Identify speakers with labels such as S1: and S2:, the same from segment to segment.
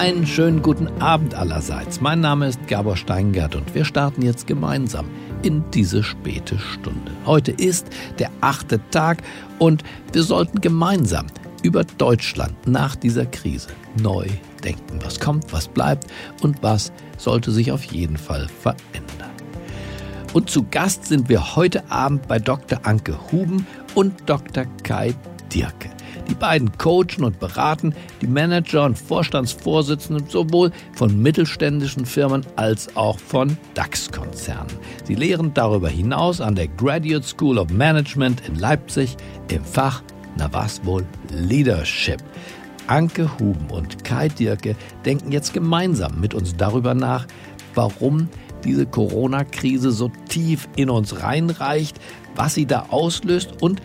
S1: Einen schönen guten Abend allerseits. Mein Name ist Gabor Steingart und wir starten jetzt gemeinsam in diese späte Stunde. Heute ist der achte Tag und wir sollten gemeinsam über Deutschland nach dieser Krise neu denken. Was kommt, was bleibt und was sollte sich auf jeden Fall verändern. Und zu Gast sind wir heute Abend bei Dr. Anke Huben und Dr. Kai Dirke. Die beiden coachen und beraten die Manager und Vorstandsvorsitzenden sowohl von mittelständischen Firmen als auch von DAX-Konzernen. Sie lehren darüber hinaus an der Graduate School of Management in Leipzig im Fach, na was wohl, Leadership. Anke Huben und Kai Dirke denken jetzt gemeinsam mit uns darüber nach, warum diese Corona-Krise so tief in uns reinreicht, was sie da auslöst und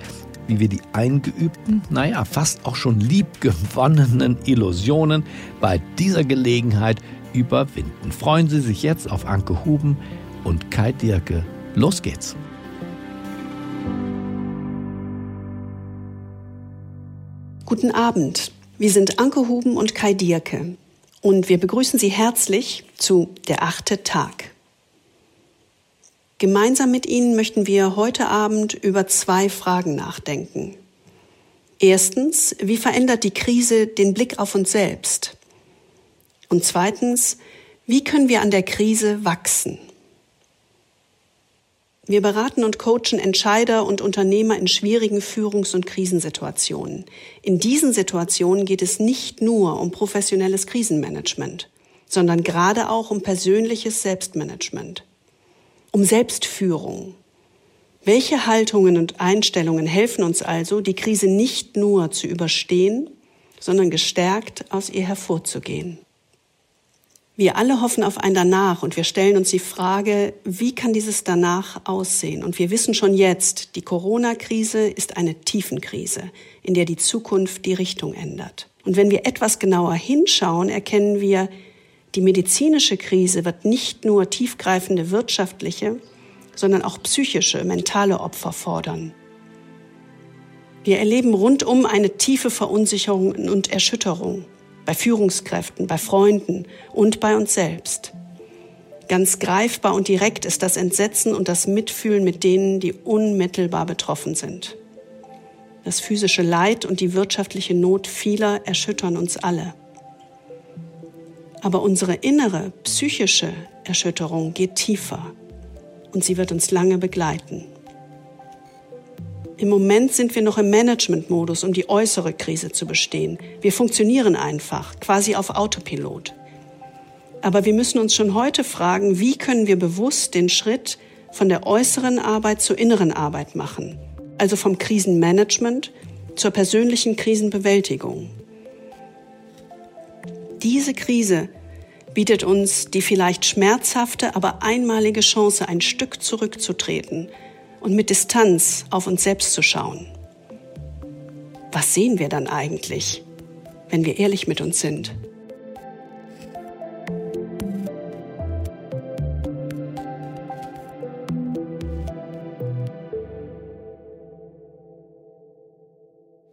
S1: wie wir die eingeübten, naja, fast auch schon liebgewonnenen Illusionen bei dieser Gelegenheit überwinden. Freuen Sie sich jetzt auf Anke Huben und Kai Dirke. Los geht's!
S2: Guten Abend. Wir sind Anke Huben und Kai Dierke und wir begrüßen Sie herzlich zu Der achte Tag. Gemeinsam mit Ihnen möchten wir heute Abend über zwei Fragen nachdenken. Erstens, wie verändert die Krise den Blick auf uns selbst? Und zweitens, wie können wir an der Krise wachsen? Wir beraten und coachen Entscheider und Unternehmer in schwierigen Führungs- und Krisensituationen. In diesen Situationen geht es nicht nur um professionelles Krisenmanagement, sondern gerade auch um persönliches Selbstmanagement um Selbstführung. Welche Haltungen und Einstellungen helfen uns also, die Krise nicht nur zu überstehen, sondern gestärkt aus ihr hervorzugehen? Wir alle hoffen auf ein Danach und wir stellen uns die Frage, wie kann dieses Danach aussehen? Und wir wissen schon jetzt, die Corona-Krise ist eine Tiefenkrise, in der die Zukunft die Richtung ändert. Und wenn wir etwas genauer hinschauen, erkennen wir, die medizinische Krise wird nicht nur tiefgreifende wirtschaftliche, sondern auch psychische, mentale Opfer fordern. Wir erleben rundum eine tiefe Verunsicherung und Erschütterung bei Führungskräften, bei Freunden und bei uns selbst. Ganz greifbar und direkt ist das Entsetzen und das Mitfühlen mit denen, die unmittelbar betroffen sind. Das physische Leid und die wirtschaftliche Not vieler erschüttern uns alle. Aber unsere innere psychische Erschütterung geht tiefer und sie wird uns lange begleiten. Im Moment sind wir noch im Management-Modus, um die äußere Krise zu bestehen. Wir funktionieren einfach, quasi auf Autopilot. Aber wir müssen uns schon heute fragen, wie können wir bewusst den Schritt von der äußeren Arbeit zur inneren Arbeit machen, also vom Krisenmanagement zur persönlichen Krisenbewältigung. Diese Krise bietet uns die vielleicht schmerzhafte, aber einmalige Chance, ein Stück zurückzutreten und mit Distanz auf uns selbst zu schauen. Was sehen wir dann eigentlich, wenn wir ehrlich mit uns sind?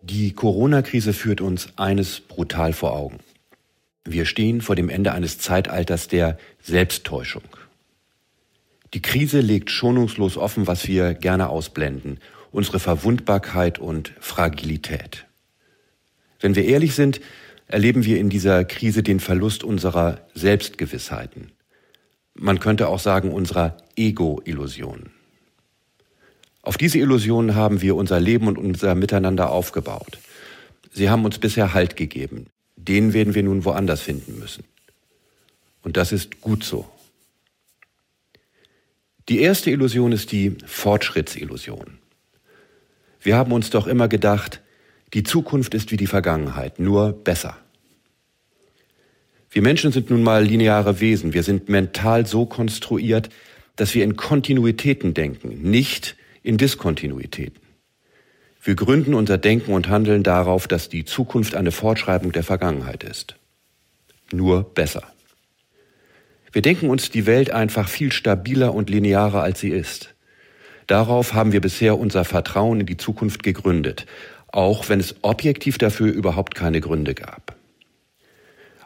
S3: Die Corona-Krise führt uns eines brutal vor Augen. Wir stehen vor dem Ende eines Zeitalters der Selbsttäuschung. Die Krise legt schonungslos offen, was wir gerne ausblenden, unsere Verwundbarkeit und Fragilität. Wenn wir ehrlich sind, erleben wir in dieser Krise den Verlust unserer Selbstgewissheiten. Man könnte auch sagen unserer Ego-Illusionen. Auf diese Illusionen haben wir unser Leben und unser Miteinander aufgebaut. Sie haben uns bisher Halt gegeben den werden wir nun woanders finden müssen. Und das ist gut so. Die erste Illusion ist die Fortschrittsillusion. Wir haben uns doch immer gedacht, die Zukunft ist wie die Vergangenheit, nur besser. Wir Menschen sind nun mal lineare Wesen. Wir sind mental so konstruiert, dass wir in Kontinuitäten denken, nicht in Diskontinuitäten. Wir gründen unser Denken und Handeln darauf, dass die Zukunft eine Fortschreibung der Vergangenheit ist. Nur besser. Wir denken uns die Welt einfach viel stabiler und linearer, als sie ist. Darauf haben wir bisher unser Vertrauen in die Zukunft gegründet, auch wenn es objektiv dafür überhaupt keine Gründe gab.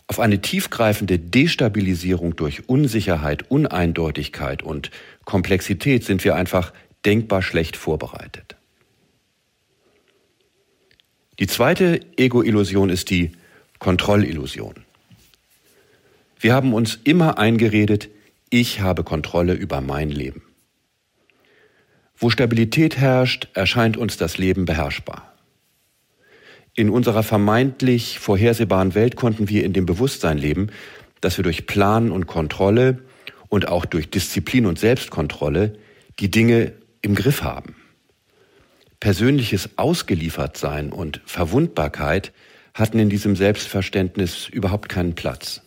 S3: Auf eine tiefgreifende Destabilisierung durch Unsicherheit, Uneindeutigkeit und Komplexität sind wir einfach denkbar schlecht vorbereitet. Die zweite Ego-Illusion ist die Kontrollillusion. Wir haben uns immer eingeredet, ich habe Kontrolle über mein Leben. Wo Stabilität herrscht, erscheint uns das Leben beherrschbar. In unserer vermeintlich vorhersehbaren Welt konnten wir in dem Bewusstsein leben, dass wir durch Plan und Kontrolle und auch durch Disziplin und Selbstkontrolle die Dinge im Griff haben. Persönliches Ausgeliefertsein und Verwundbarkeit hatten in diesem Selbstverständnis überhaupt keinen Platz.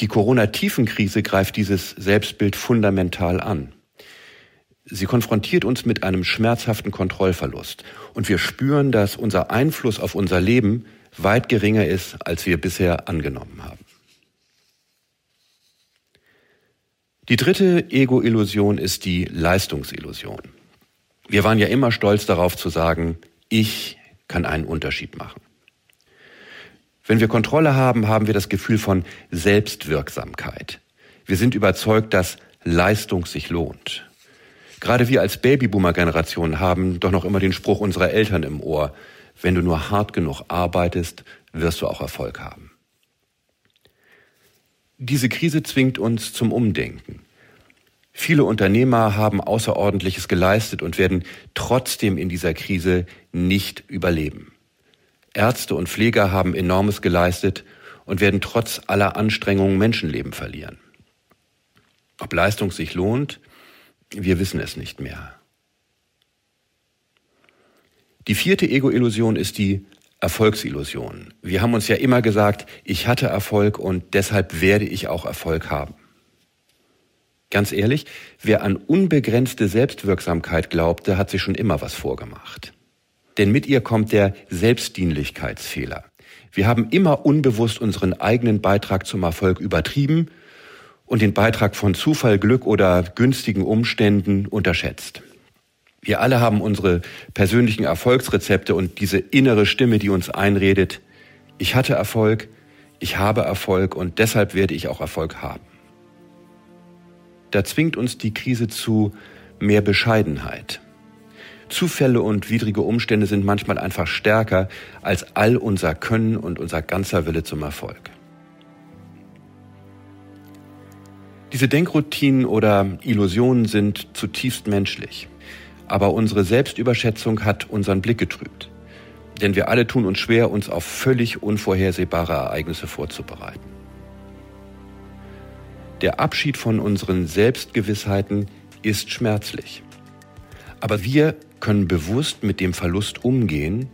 S3: Die Corona-Tiefenkrise greift dieses Selbstbild fundamental an. Sie konfrontiert uns mit einem schmerzhaften Kontrollverlust und wir spüren, dass unser Einfluss auf unser Leben weit geringer ist, als wir bisher angenommen haben. Die dritte Ego-Illusion ist die Leistungsillusion. Wir waren ja immer stolz darauf zu sagen, ich kann einen Unterschied machen. Wenn wir Kontrolle haben, haben wir das Gefühl von Selbstwirksamkeit. Wir sind überzeugt, dass Leistung sich lohnt. Gerade wir als Babyboomer-Generation haben doch noch immer den Spruch unserer Eltern im Ohr, wenn du nur hart genug arbeitest, wirst du auch Erfolg haben. Diese Krise zwingt uns zum Umdenken. Viele Unternehmer haben Außerordentliches geleistet und werden trotzdem in dieser Krise nicht überleben. Ärzte und Pfleger haben enormes geleistet und werden trotz aller Anstrengungen Menschenleben verlieren. Ob Leistung sich lohnt, wir wissen es nicht mehr. Die vierte Ego-Illusion ist die Erfolgsillusion. Wir haben uns ja immer gesagt, ich hatte Erfolg und deshalb werde ich auch Erfolg haben. Ganz ehrlich, wer an unbegrenzte Selbstwirksamkeit glaubte, hat sich schon immer was vorgemacht. Denn mit ihr kommt der Selbstdienlichkeitsfehler. Wir haben immer unbewusst unseren eigenen Beitrag zum Erfolg übertrieben und den Beitrag von Zufall, Glück oder günstigen Umständen unterschätzt. Wir alle haben unsere persönlichen Erfolgsrezepte und diese innere Stimme, die uns einredet, ich hatte Erfolg, ich habe Erfolg und deshalb werde ich auch Erfolg haben. Da zwingt uns die Krise zu mehr Bescheidenheit. Zufälle und widrige Umstände sind manchmal einfach stärker als all unser Können und unser ganzer Wille zum Erfolg. Diese Denkroutinen oder Illusionen sind zutiefst menschlich. Aber unsere Selbstüberschätzung hat unseren Blick getrübt. Denn wir alle tun uns schwer, uns auf völlig unvorhersehbare Ereignisse vorzubereiten. Der Abschied von unseren Selbstgewissheiten ist schmerzlich. Aber wir können bewusst mit dem Verlust umgehen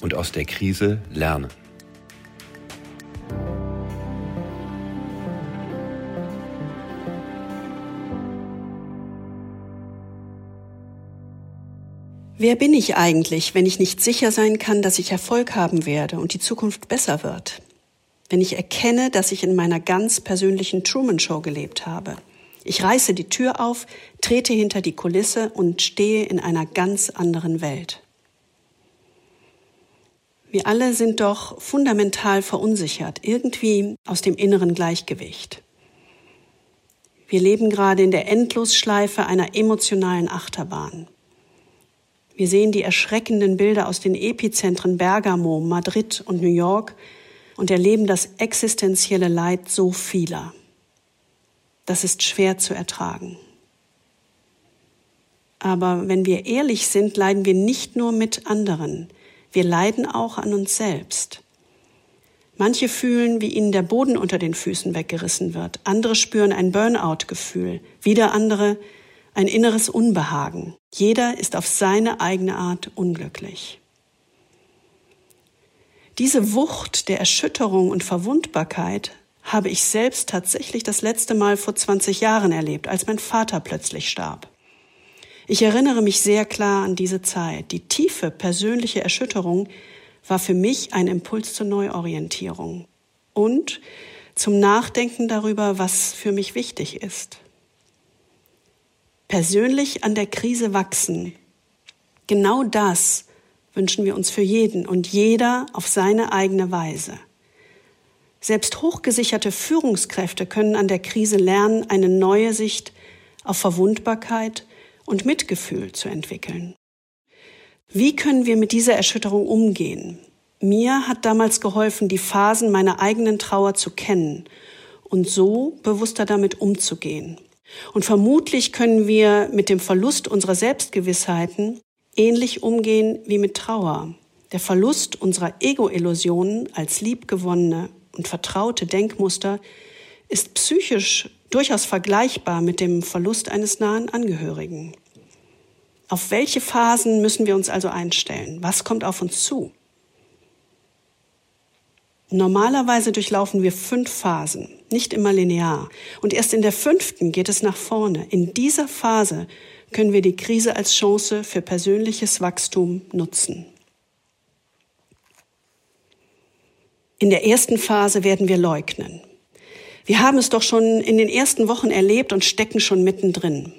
S3: und aus der Krise lernen.
S2: Wer bin ich eigentlich, wenn ich nicht sicher sein kann, dass ich Erfolg haben werde und die Zukunft besser wird? Wenn ich erkenne, dass ich in meiner ganz persönlichen Truman Show gelebt habe. Ich reiße die Tür auf, trete hinter die Kulisse und stehe in einer ganz anderen Welt. Wir alle sind doch fundamental verunsichert, irgendwie aus dem inneren Gleichgewicht. Wir leben gerade in der Endlosschleife einer emotionalen Achterbahn. Wir sehen die erschreckenden Bilder aus den Epizentren Bergamo, Madrid und New York, und erleben das existenzielle Leid so vieler. Das ist schwer zu ertragen. Aber wenn wir ehrlich sind, leiden wir nicht nur mit anderen, wir leiden auch an uns selbst. Manche fühlen, wie ihnen der Boden unter den Füßen weggerissen wird, andere spüren ein Burnout-Gefühl, wieder andere ein inneres Unbehagen. Jeder ist auf seine eigene Art unglücklich. Diese Wucht der Erschütterung und Verwundbarkeit habe ich selbst tatsächlich das letzte Mal vor 20 Jahren erlebt, als mein Vater plötzlich starb. Ich erinnere mich sehr klar an diese Zeit. Die tiefe persönliche Erschütterung war für mich ein Impuls zur Neuorientierung und zum Nachdenken darüber, was für mich wichtig ist. Persönlich an der Krise wachsen. Genau das wünschen wir uns für jeden und jeder auf seine eigene Weise. Selbst hochgesicherte Führungskräfte können an der Krise lernen, eine neue Sicht auf Verwundbarkeit und Mitgefühl zu entwickeln. Wie können wir mit dieser Erschütterung umgehen? Mir hat damals geholfen, die Phasen meiner eigenen Trauer zu kennen und so bewusster damit umzugehen. Und vermutlich können wir mit dem Verlust unserer Selbstgewissheiten ähnlich umgehen wie mit Trauer. Der Verlust unserer Ego-Illusionen als liebgewonnene und vertraute Denkmuster ist psychisch durchaus vergleichbar mit dem Verlust eines nahen Angehörigen. Auf welche Phasen müssen wir uns also einstellen? Was kommt auf uns zu? Normalerweise durchlaufen wir fünf Phasen, nicht immer linear. Und erst in der fünften geht es nach vorne. In dieser Phase können wir die Krise als Chance für persönliches Wachstum nutzen. In der ersten Phase werden wir leugnen. Wir haben es doch schon in den ersten Wochen erlebt und stecken schon mittendrin.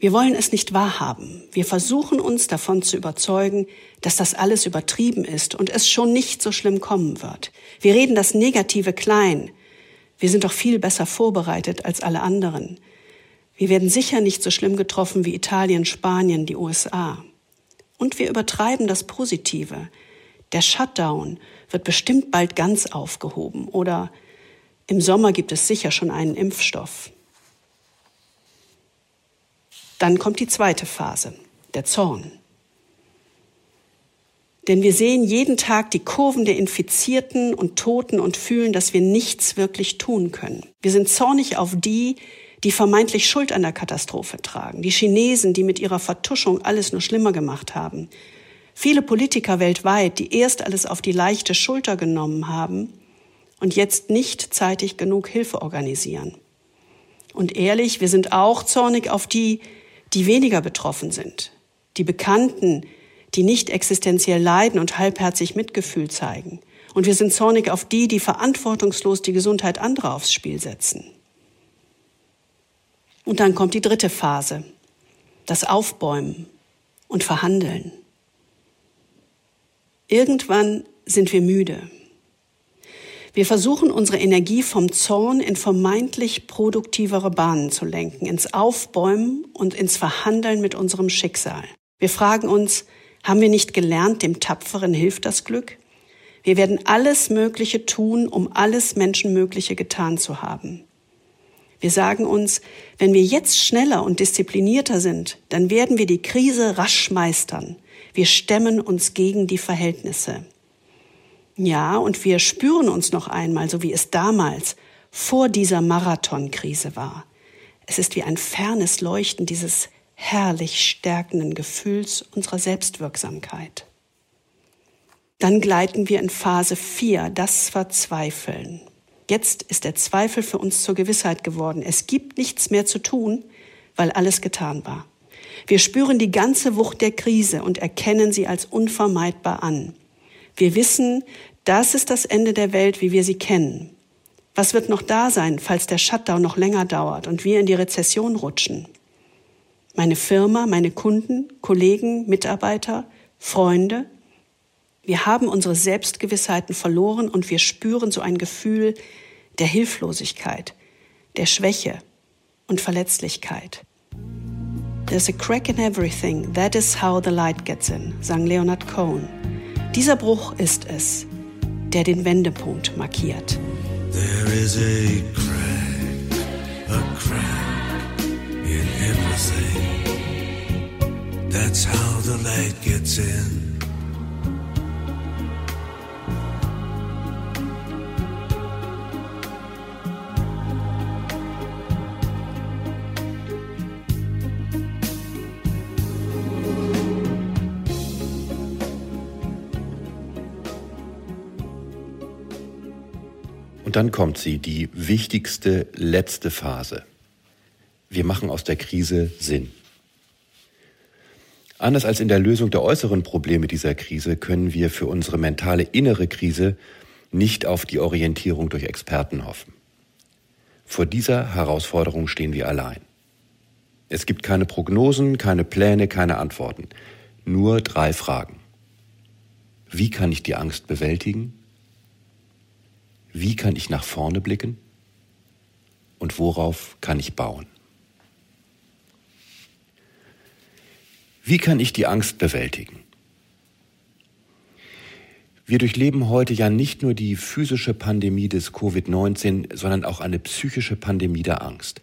S2: Wir wollen es nicht wahrhaben. Wir versuchen uns davon zu überzeugen, dass das alles übertrieben ist und es schon nicht so schlimm kommen wird. Wir reden das Negative klein. Wir sind doch viel besser vorbereitet als alle anderen. Wir werden sicher nicht so schlimm getroffen wie Italien, Spanien, die USA. Und wir übertreiben das Positive. Der Shutdown wird bestimmt bald ganz aufgehoben oder im Sommer gibt es sicher schon einen Impfstoff. Dann kommt die zweite Phase, der Zorn. Denn wir sehen jeden Tag die Kurven der Infizierten und Toten und fühlen, dass wir nichts wirklich tun können. Wir sind zornig auf die, die vermeintlich Schuld an der Katastrophe tragen, die Chinesen, die mit ihrer Vertuschung alles nur schlimmer gemacht haben, viele Politiker weltweit, die erst alles auf die leichte Schulter genommen haben und jetzt nicht zeitig genug Hilfe organisieren. Und ehrlich, wir sind auch zornig auf die, die weniger betroffen sind, die Bekannten, die nicht existenziell leiden und halbherzig Mitgefühl zeigen. Und wir sind zornig auf die, die verantwortungslos die Gesundheit anderer aufs Spiel setzen. Und dann kommt die dritte Phase, das Aufbäumen und Verhandeln. Irgendwann sind wir müde. Wir versuchen unsere Energie vom Zorn in vermeintlich produktivere Bahnen zu lenken, ins Aufbäumen und ins Verhandeln mit unserem Schicksal. Wir fragen uns, haben wir nicht gelernt, dem Tapferen hilft das Glück? Wir werden alles Mögliche tun, um alles Menschenmögliche getan zu haben. Wir sagen uns, wenn wir jetzt schneller und disziplinierter sind, dann werden wir die Krise rasch meistern. Wir stemmen uns gegen die Verhältnisse. Ja, und wir spüren uns noch einmal, so wie es damals vor dieser Marathonkrise war. Es ist wie ein fernes Leuchten dieses herrlich stärkenden Gefühls unserer Selbstwirksamkeit. Dann gleiten wir in Phase 4, das Verzweifeln. Jetzt ist der Zweifel für uns zur Gewissheit geworden. Es gibt nichts mehr zu tun, weil alles getan war. Wir spüren die ganze Wucht der Krise und erkennen sie als unvermeidbar an. Wir wissen, das ist das Ende der Welt, wie wir sie kennen. Was wird noch da sein, falls der Shutdown noch länger dauert und wir in die Rezession rutschen? Meine Firma, meine Kunden, Kollegen, Mitarbeiter, Freunde? Wir haben unsere Selbstgewissheiten verloren und wir spüren so ein Gefühl der Hilflosigkeit, der Schwäche und Verletzlichkeit. There's a crack in everything, that is how the light gets in, sang Leonard Cohen. Dieser Bruch ist es, der den Wendepunkt markiert. There is a crack, a crack in everything. That's how the light gets in.
S3: Und dann kommt sie, die wichtigste letzte Phase. Wir machen aus der Krise Sinn. Anders als in der Lösung der äußeren Probleme dieser Krise können wir für unsere mentale innere Krise nicht auf die Orientierung durch Experten hoffen. Vor dieser Herausforderung stehen wir allein. Es gibt keine Prognosen, keine Pläne, keine Antworten. Nur drei Fragen. Wie kann ich die Angst bewältigen? Wie kann ich nach vorne blicken und worauf kann ich bauen. Wie kann ich die Angst bewältigen? Wir durchleben heute ja nicht nur die physische Pandemie des Covid-19, sondern auch eine psychische Pandemie der Angst.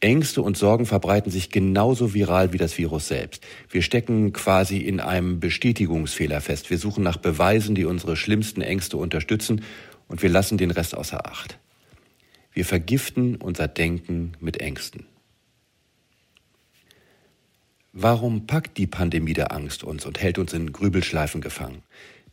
S3: Ängste und Sorgen verbreiten sich genauso viral wie das Virus selbst. Wir stecken quasi in einem Bestätigungsfehler fest. Wir suchen nach Beweisen, die unsere schlimmsten Ängste unterstützen und wir lassen den Rest außer Acht. Wir vergiften unser Denken mit Ängsten. Warum packt die Pandemie der Angst uns und hält uns in Grübelschleifen gefangen?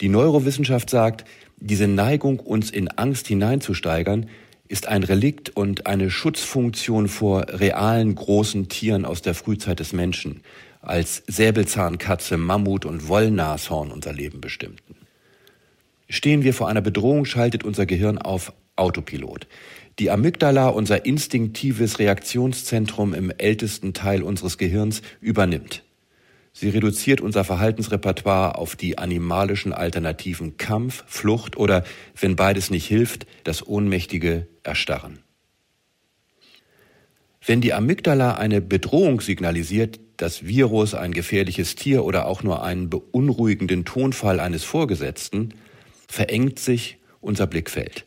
S3: Die Neurowissenschaft sagt, diese Neigung, uns in Angst hineinzusteigern, ist ein Relikt und eine Schutzfunktion vor realen großen Tieren aus der Frühzeit des Menschen, als Säbelzahnkatze, Mammut und Wollnashorn unser Leben bestimmten. Stehen wir vor einer Bedrohung, schaltet unser Gehirn auf Autopilot. Die Amygdala, unser instinktives Reaktionszentrum im ältesten Teil unseres Gehirns, übernimmt. Sie reduziert unser Verhaltensrepertoire auf die animalischen Alternativen Kampf, Flucht oder, wenn beides nicht hilft, das ohnmächtige Erstarren. Wenn die Amygdala eine Bedrohung signalisiert, das Virus, ein gefährliches Tier oder auch nur einen beunruhigenden Tonfall eines Vorgesetzten, verengt sich unser Blickfeld.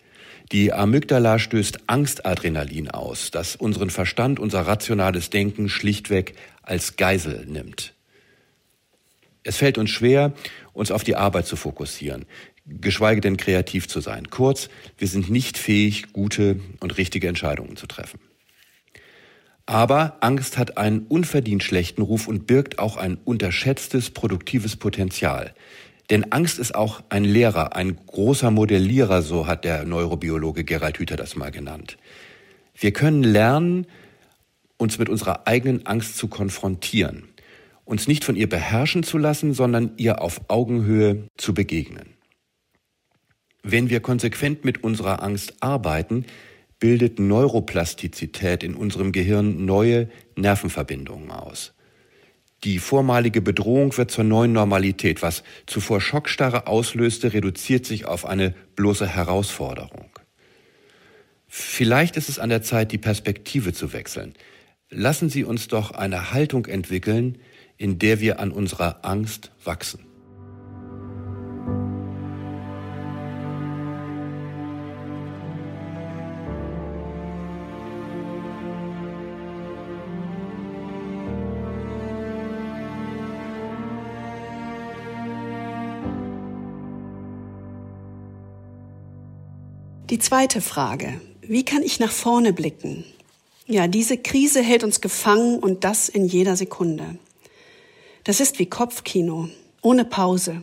S3: Die Amygdala stößt Angstadrenalin aus, das unseren Verstand, unser rationales Denken schlichtweg als Geisel nimmt. Es fällt uns schwer, uns auf die Arbeit zu fokussieren, geschweige denn kreativ zu sein. Kurz, wir sind nicht fähig, gute und richtige Entscheidungen zu treffen. Aber Angst hat einen unverdient schlechten Ruf und birgt auch ein unterschätztes produktives Potenzial. Denn Angst ist auch ein Lehrer, ein großer Modellierer, so hat der Neurobiologe Gerald Hüther das mal genannt. Wir können lernen, uns mit unserer eigenen Angst zu konfrontieren uns nicht von ihr beherrschen zu lassen, sondern ihr auf Augenhöhe zu begegnen. Wenn wir konsequent mit unserer Angst arbeiten, bildet Neuroplastizität in unserem Gehirn neue Nervenverbindungen aus. Die vormalige Bedrohung wird zur neuen Normalität. Was zuvor Schockstarre auslöste, reduziert sich auf eine bloße Herausforderung. Vielleicht ist es an der Zeit, die Perspektive zu wechseln. Lassen Sie uns doch eine Haltung entwickeln, in der wir an unserer Angst wachsen.
S2: Die zweite Frage. Wie kann ich nach vorne blicken? Ja, diese Krise hält uns gefangen und das in jeder Sekunde. Das ist wie Kopfkino, ohne Pause.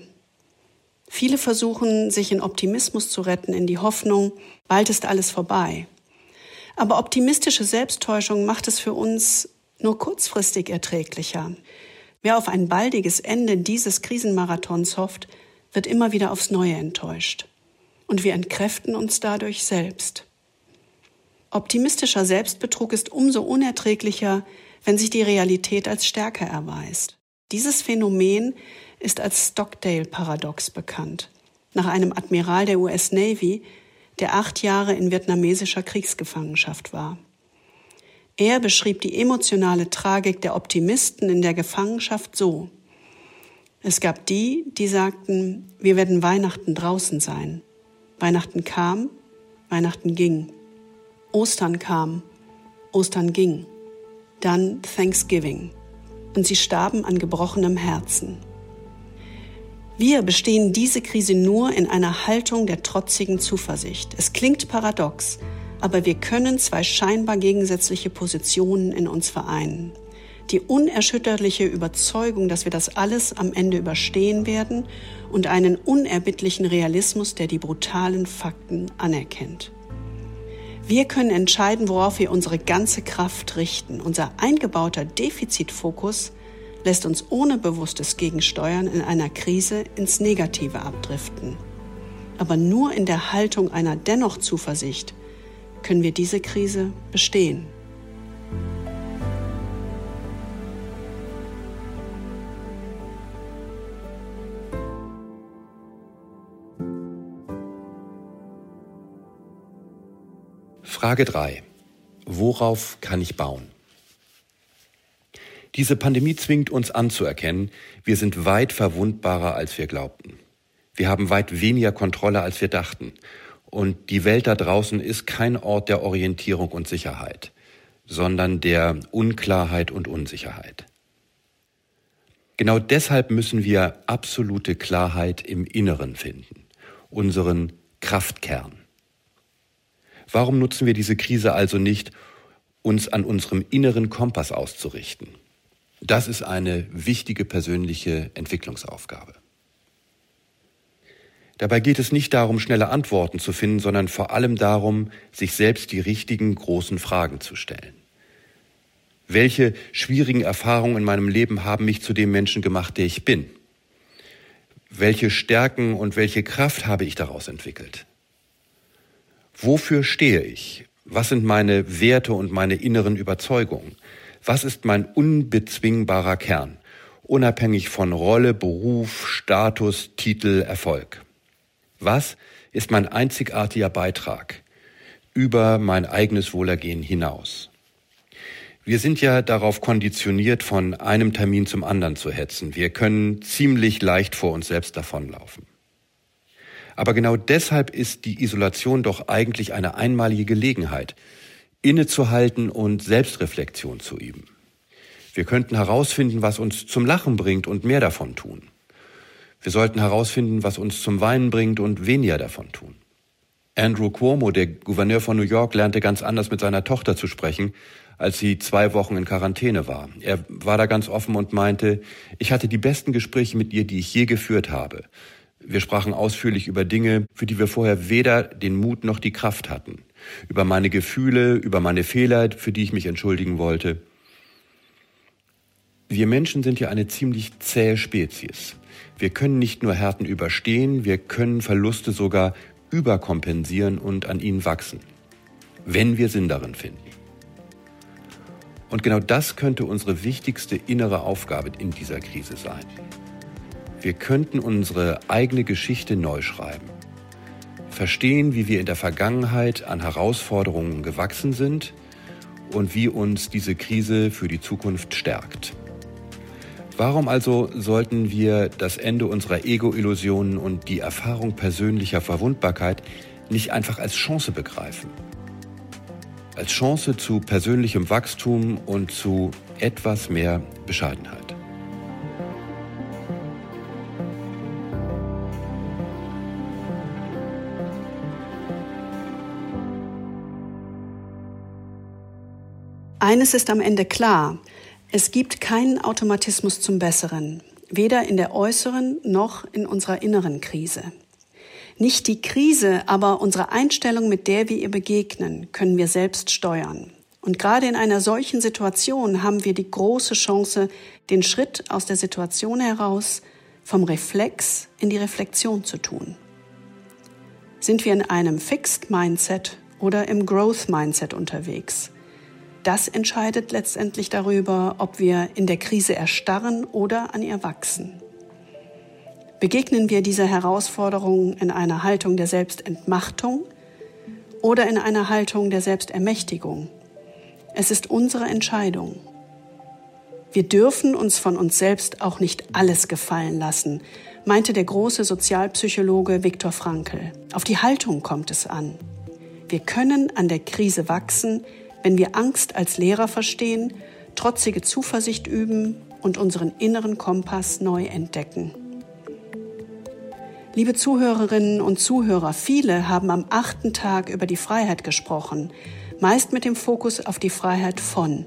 S2: Viele versuchen, sich in Optimismus zu retten, in die Hoffnung, bald ist alles vorbei. Aber optimistische Selbsttäuschung macht es für uns nur kurzfristig erträglicher. Wer auf ein baldiges Ende dieses Krisenmarathons hofft, wird immer wieder aufs Neue enttäuscht. Und wir entkräften uns dadurch selbst. Optimistischer Selbstbetrug ist umso unerträglicher, wenn sich die Realität als stärker erweist. Dieses Phänomen ist als Stockdale-Paradox bekannt, nach einem Admiral der US Navy, der acht Jahre in vietnamesischer Kriegsgefangenschaft war. Er beschrieb die emotionale Tragik der Optimisten in der Gefangenschaft so. Es gab die, die sagten, wir werden Weihnachten draußen sein. Weihnachten kam, Weihnachten ging. Ostern kam, Ostern ging. Dann Thanksgiving und sie starben an gebrochenem Herzen. Wir bestehen diese Krise nur in einer Haltung der trotzigen Zuversicht. Es klingt paradox, aber wir können zwei scheinbar gegensätzliche Positionen in uns vereinen. Die unerschütterliche Überzeugung, dass wir das alles am Ende überstehen werden und einen unerbittlichen Realismus, der die brutalen Fakten anerkennt. Wir können entscheiden, worauf wir unsere ganze Kraft richten. Unser eingebauter Defizitfokus lässt uns ohne bewusstes Gegensteuern in einer Krise ins Negative abdriften. Aber nur in der Haltung einer dennoch Zuversicht können wir diese Krise bestehen.
S3: Frage 3. Worauf kann ich bauen? Diese Pandemie zwingt uns anzuerkennen, wir sind weit verwundbarer, als wir glaubten. Wir haben weit weniger Kontrolle, als wir dachten. Und die Welt da draußen ist kein Ort der Orientierung und Sicherheit, sondern der Unklarheit und Unsicherheit. Genau deshalb müssen wir absolute Klarheit im Inneren finden, unseren Kraftkern. Warum nutzen wir diese Krise also nicht, uns an unserem inneren Kompass auszurichten? Das ist eine wichtige persönliche Entwicklungsaufgabe. Dabei geht es nicht darum, schnelle Antworten zu finden, sondern vor allem darum, sich selbst die richtigen großen Fragen zu stellen. Welche schwierigen Erfahrungen in meinem Leben haben mich zu dem Menschen gemacht, der ich bin? Welche Stärken und welche Kraft habe ich daraus entwickelt? Wofür stehe ich? Was sind meine Werte und meine inneren Überzeugungen? Was ist mein unbezwingbarer Kern, unabhängig von Rolle, Beruf, Status, Titel, Erfolg? Was ist mein einzigartiger Beitrag über mein eigenes Wohlergehen hinaus? Wir sind ja darauf konditioniert, von einem Termin zum anderen zu hetzen. Wir können ziemlich leicht vor uns selbst davonlaufen. Aber genau deshalb ist die Isolation doch eigentlich eine einmalige Gelegenheit, innezuhalten und Selbstreflexion zu üben. Wir könnten herausfinden, was uns zum Lachen bringt und mehr davon tun. Wir sollten herausfinden, was uns zum Weinen bringt und weniger davon tun. Andrew Cuomo, der Gouverneur von New York, lernte ganz anders mit seiner Tochter zu sprechen, als sie zwei Wochen in Quarantäne war. Er war da ganz offen und meinte, ich hatte die besten Gespräche mit ihr, die ich je geführt habe. Wir sprachen ausführlich über Dinge, für die wir vorher weder den Mut noch die Kraft hatten über meine Gefühle, über meine Fehler, für die ich mich entschuldigen wollte. Wir Menschen sind ja eine ziemlich zähe Spezies. Wir können nicht nur Härten überstehen, wir können Verluste sogar überkompensieren und an ihnen wachsen, wenn wir Sinn darin finden. Und genau das könnte unsere wichtigste innere Aufgabe in dieser Krise sein. Wir könnten unsere eigene Geschichte neu schreiben verstehen, wie wir in der Vergangenheit an Herausforderungen gewachsen sind und wie uns diese Krise für die Zukunft stärkt. Warum also sollten wir das Ende unserer Ego-Illusionen und die Erfahrung persönlicher Verwundbarkeit nicht einfach als Chance begreifen? Als Chance zu persönlichem Wachstum und zu etwas mehr Bescheidenheit.
S2: Eines ist am Ende klar. Es gibt keinen Automatismus zum Besseren, weder in der äußeren noch in unserer inneren Krise. Nicht die Krise, aber unsere Einstellung, mit der wir ihr begegnen, können wir selbst steuern. Und gerade in einer solchen Situation haben wir die große Chance, den Schritt aus der Situation heraus vom Reflex in die Reflexion zu tun. Sind wir in einem Fixed Mindset oder im Growth Mindset unterwegs? Das entscheidet letztendlich darüber, ob wir in der Krise erstarren oder an ihr wachsen. Begegnen wir dieser Herausforderung in einer Haltung der Selbstentmachtung oder in einer Haltung der Selbstermächtigung? Es ist unsere Entscheidung. Wir dürfen uns von uns selbst auch nicht alles gefallen lassen, meinte der große Sozialpsychologe Viktor Frankl. Auf die Haltung kommt es an. Wir können an der Krise wachsen, wenn wir Angst als Lehrer verstehen, trotzige Zuversicht üben und unseren inneren Kompass neu entdecken. Liebe Zuhörerinnen und Zuhörer, viele haben am achten Tag über die Freiheit gesprochen, meist mit dem Fokus auf die Freiheit von.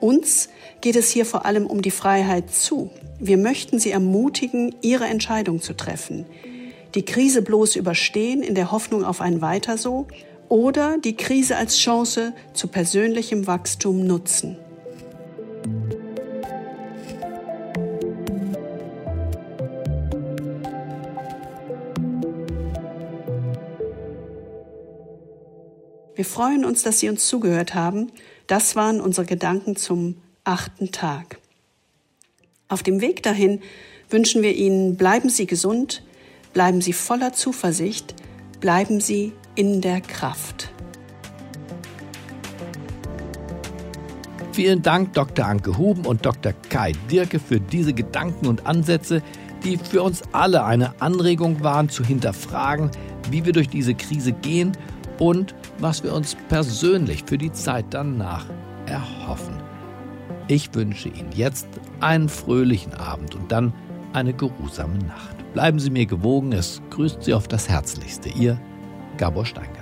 S2: Uns geht es hier vor allem um die Freiheit zu. Wir möchten Sie ermutigen, Ihre Entscheidung zu treffen. Die Krise bloß überstehen in der Hoffnung auf ein Weiter so oder die Krise als Chance zu persönlichem Wachstum nutzen. Wir freuen uns, dass Sie uns zugehört haben. Das waren unsere Gedanken zum achten Tag. Auf dem Weg dahin wünschen wir Ihnen, bleiben Sie gesund, bleiben Sie voller Zuversicht, bleiben Sie in der Kraft.
S1: Vielen Dank Dr. Anke Huben und Dr. Kai Dirke für diese Gedanken und Ansätze, die für uns alle eine Anregung waren zu hinterfragen, wie wir durch diese Krise gehen und was wir uns persönlich für die Zeit danach erhoffen. Ich wünsche Ihnen jetzt einen fröhlichen Abend und dann eine geruhsame Nacht. Bleiben Sie mir gewogen, es grüßt Sie auf das Herzlichste. Ihr Gabor Steingart.